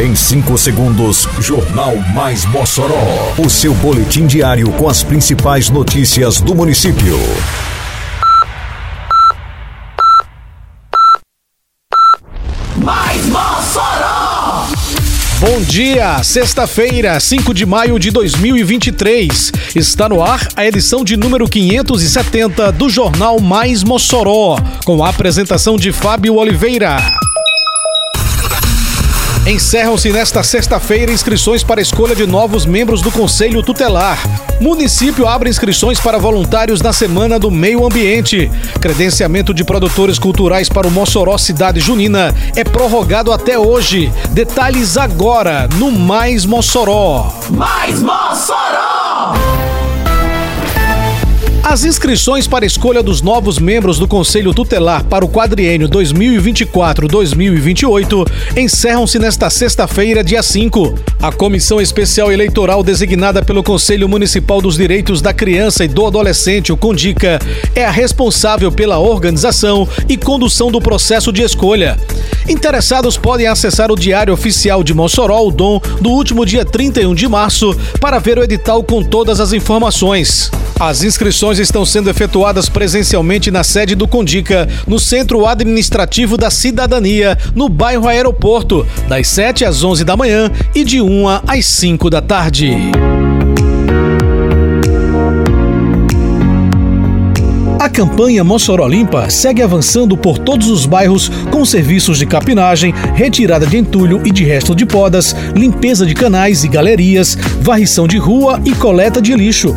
Em 5 segundos, Jornal Mais Mossoró. O seu boletim diário com as principais notícias do município. Mais Mossoró! Bom dia, sexta-feira, 5 de maio de 2023. Está no ar a edição de número 570 do Jornal Mais Mossoró, com a apresentação de Fábio Oliveira. Encerram-se nesta sexta-feira inscrições para escolha de novos membros do Conselho Tutelar. Município abre inscrições para voluntários na Semana do Meio Ambiente. Credenciamento de produtores culturais para o Mossoró Cidade Junina é prorrogado até hoje. Detalhes agora no Mais Mossoró. Mais Mossoró! As inscrições para escolha dos novos membros do Conselho Tutelar para o quadriênio 2024-2028 encerram-se nesta sexta-feira, dia 5. A Comissão Especial Eleitoral designada pelo Conselho Municipal dos Direitos da Criança e do Adolescente, o CONDICA, é a responsável pela organização e condução do processo de escolha. Interessados podem acessar o Diário Oficial de Mossoró, o DOM, do último dia 31 de março, para ver o edital com todas as informações. As inscrições estão sendo efetuadas presencialmente na sede do Condica, no Centro Administrativo da Cidadania, no bairro Aeroporto, das 7 às 11 da manhã e de 1 às 5 da tarde. Campanha Mossoró Limpa segue avançando por todos os bairros com serviços de capinagem, retirada de entulho e de resto de podas, limpeza de canais e galerias, varrição de rua e coleta de lixo.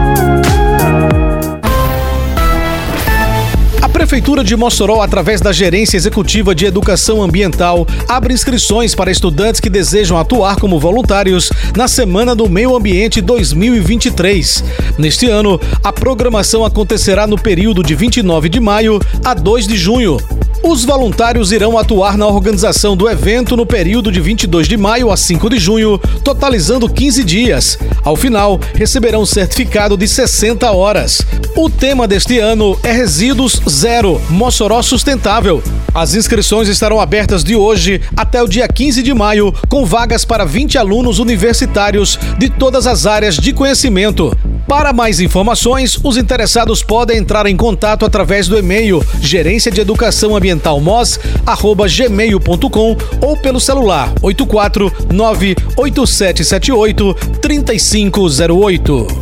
A Prefeitura de Mossoró, através da Gerência Executiva de Educação Ambiental, abre inscrições para estudantes que desejam atuar como voluntários na Semana do Meio Ambiente 2023. Neste ano, a programação acontecerá no período de 29 de maio a 2 de junho. Os voluntários irão atuar na organização do evento no período de 22 de maio a 5 de junho, totalizando 15 dias. Ao final, receberão um certificado de 60 horas. O tema deste ano é Resíduos Zero Mossoró Sustentável. As inscrições estarão abertas de hoje até o dia 15 de maio, com vagas para 20 alunos universitários de todas as áreas de conhecimento. Para mais informações, os interessados podem entrar em contato através do e-mail gerência de educação ambiental mos gmail.com ou pelo celular 8498778 3508.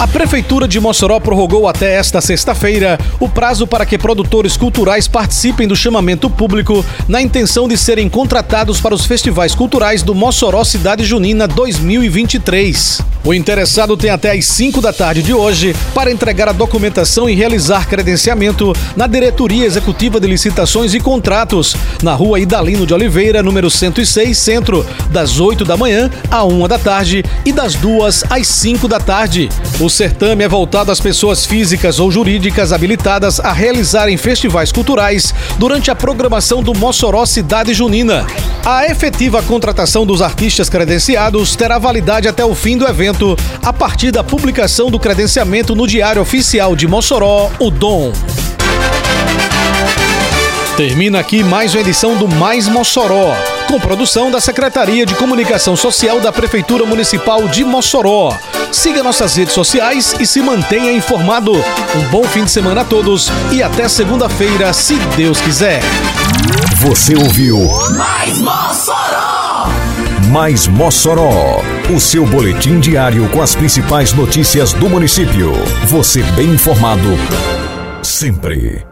A Prefeitura de Mossoró prorrogou até esta sexta-feira o prazo para que produtores culturais participem do chamamento público na intenção de serem contratados para os festivais culturais do Mossoró Cidade Junina 2023. O interessado tem até às 5 da tarde de hoje para entregar a documentação e realizar credenciamento na Diretoria Executiva de Licitações e Contratos, na rua Idalino de Oliveira, número 106, Centro, das 8 da manhã à 1 da tarde e das 2 às 5 da tarde. O certame é voltado às pessoas físicas ou jurídicas habilitadas a realizarem festivais culturais durante a programação do Mossoró Cidade Junina. A efetiva contratação dos artistas credenciados terá validade até o fim do evento, a partir da publicação do credenciamento no Diário Oficial de Mossoró, o DOM. Termina aqui mais uma edição do Mais Mossoró, com produção da Secretaria de Comunicação Social da Prefeitura Municipal de Mossoró. Siga nossas redes sociais e se mantenha informado. Um bom fim de semana a todos e até segunda-feira, se Deus quiser. Você ouviu Mais Mossoró! Mais Mossoró, o seu boletim diário com as principais notícias do município. Você bem informado sempre.